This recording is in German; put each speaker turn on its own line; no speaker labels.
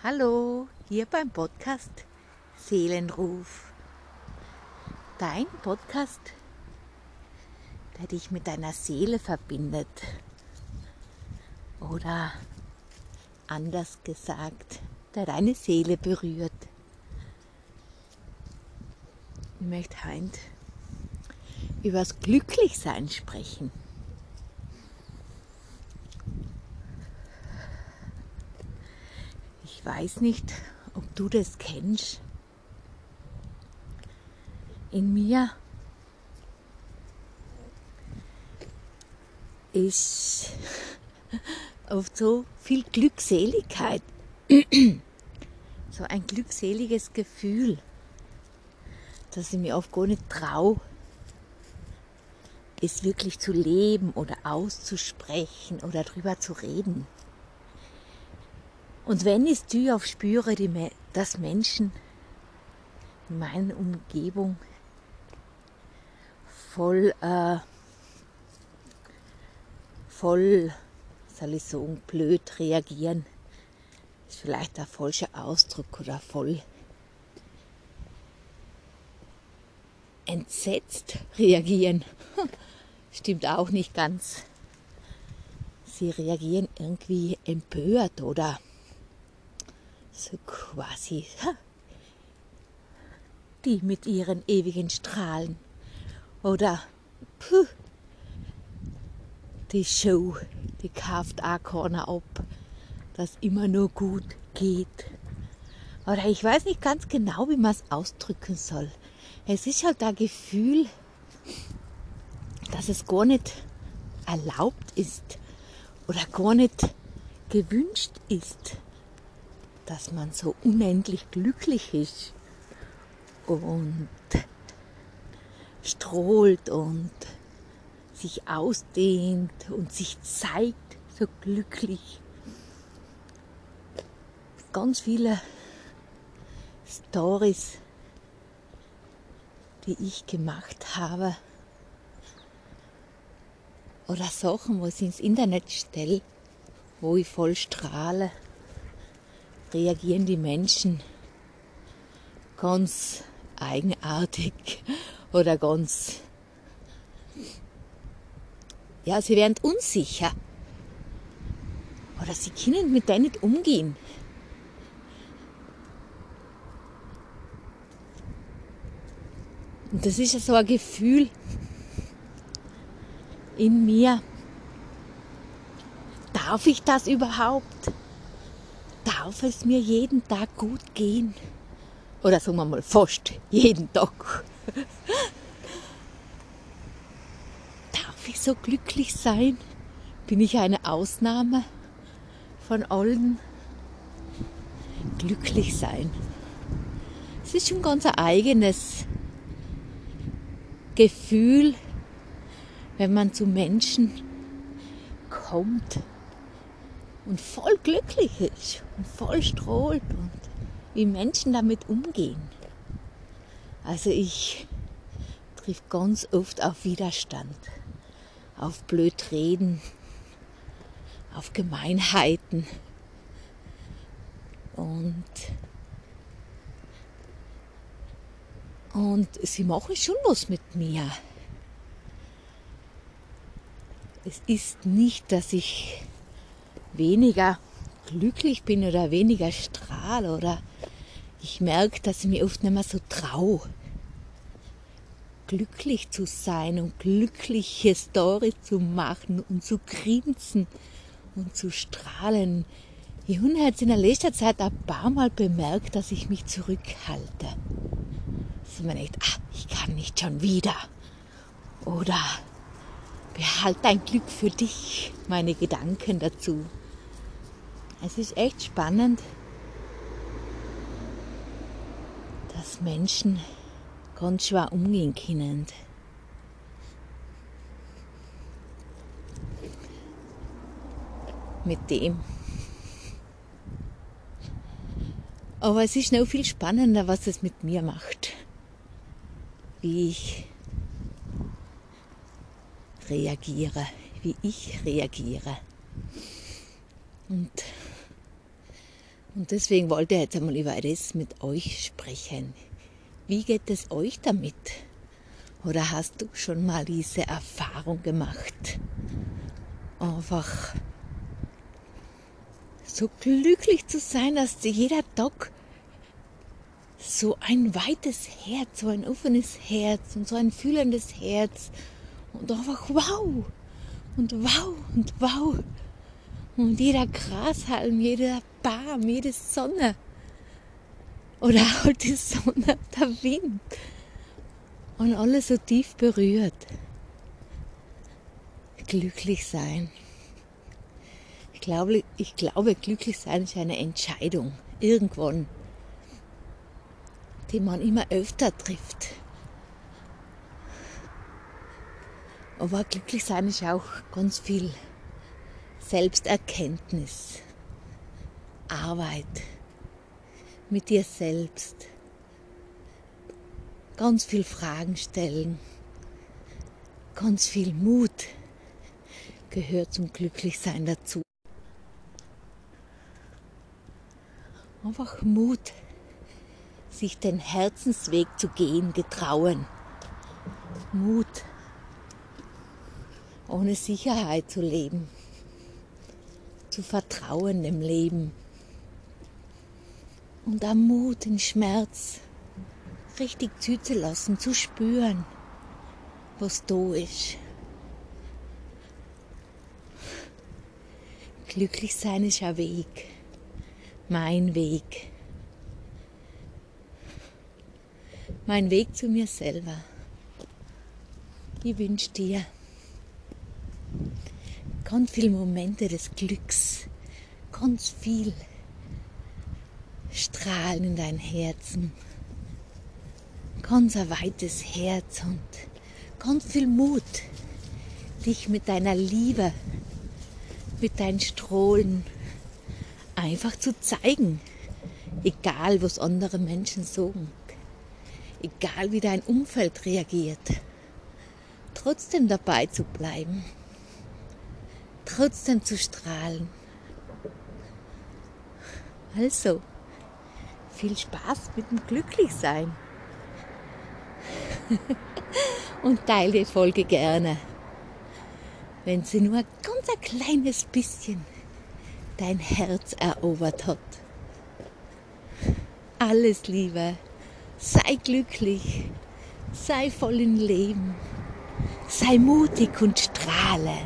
Hallo, hier beim Podcast Seelenruf. Dein Podcast, der dich mit deiner Seele verbindet. Oder anders gesagt, der deine Seele berührt. Ich möchte heute über das Glücklichsein sprechen. Ich weiß nicht, ob du das kennst. In mir ist oft so viel Glückseligkeit, so ein glückseliges Gefühl, dass ich mir oft gar nicht traue, es wirklich zu leben oder auszusprechen oder darüber zu reden. Und wenn ich es auf spüre, die, dass Menschen in meiner Umgebung voll, äh, voll, soll ich sagen, blöd reagieren, ist vielleicht der falsche Ausdruck oder voll entsetzt reagieren. Stimmt auch nicht ganz. Sie reagieren irgendwie empört oder so quasi. Die mit ihren ewigen Strahlen. Oder puh, die Show, die kauft auch keiner ab, dass immer nur gut geht. Oder ich weiß nicht ganz genau, wie man es ausdrücken soll. Es ist halt ein Gefühl, dass es gar nicht erlaubt ist oder gar nicht gewünscht ist dass man so unendlich glücklich ist und strahlt und sich ausdehnt und sich zeigt so glücklich. Ganz viele Stories, die ich gemacht habe oder Sachen, wo ich ins Internet stelle, wo ich voll strahle reagieren die Menschen ganz eigenartig oder ganz, ja, sie werden unsicher. Oder sie können mit denen nicht umgehen. Und das ist ja so ein Gefühl in mir. Darf ich das überhaupt? Darf es mir jeden Tag gut gehen. Oder sagen wir mal fast jeden Tag. darf ich so glücklich sein? Bin ich eine Ausnahme von allen? Glücklich sein. Es ist schon ganz ein eigenes Gefühl, wenn man zu Menschen kommt und voll glücklich ist und voll strahlt und wie Menschen damit umgehen. Also ich triff ganz oft auf Widerstand, auf Blödreden, auf Gemeinheiten und und sie machen schon was mit mir. Es ist nicht, dass ich weniger glücklich bin oder weniger strahle oder ich merke, dass ich mir oft nicht mehr so traue, glücklich zu sein und glückliche Stories zu machen und zu grinsen und zu strahlen. Ich habe jetzt in der letzten Zeit ein paar Mal bemerkt, dass ich mich zurückhalte. Dass man denkt, ah, ich kann nicht schon wieder. Oder behalte dein Glück für dich, meine Gedanken dazu. Es ist echt spannend, dass Menschen ganz schwer umgehen können. Mit dem. Aber es ist noch viel spannender, was es mit mir macht. Wie ich reagiere, wie ich reagiere. Und Und deswegen wollte ich jetzt einmal über das mit euch sprechen. Wie geht es euch damit? Oder hast du schon mal diese Erfahrung gemacht? Einfach so glücklich zu sein, dass jeder Tag so ein weites Herz, so ein offenes Herz und so ein fühlendes Herz und einfach wow und wow und wow und jeder Grashalm, jeder Baum, jede Sonne oder halt die Sonne, der Wind und alles so tief berührt. Glücklich sein. Ich glaube, ich glaube, glücklich sein ist eine Entscheidung. Irgendwann. Die man immer öfter trifft. Aber glücklich sein ist auch ganz viel Selbsterkenntnis, Arbeit mit dir selbst, ganz viel Fragen stellen, ganz viel Mut gehört zum Glücklichsein dazu. Einfach Mut, sich den Herzensweg zu gehen, getrauen. Mut, ohne Sicherheit zu leben, zu vertrauen im Leben und am Mut, den Schmerz richtig zuzulassen, zu spüren, was da ist. Glücklich sein ist ein Weg, mein Weg. Mein Weg zu mir selber. Ich wünsche dir ganz viele Momente des Glücks, ganz viel Strahlen in dein Herzen, ganz ein weites Herz und ganz viel Mut, dich mit deiner Liebe, mit deinen Strahlen einfach zu zeigen, egal was andere Menschen sagen, egal wie dein Umfeld reagiert, trotzdem dabei zu bleiben, trotzdem zu strahlen. Also, viel Spaß mit dem Glücklichsein. Und teile die Folge gerne, wenn sie nur ganz ein kleines bisschen dein Herz erobert hat. Alles Liebe, sei glücklich, sei voll im Leben, sei mutig und strahle.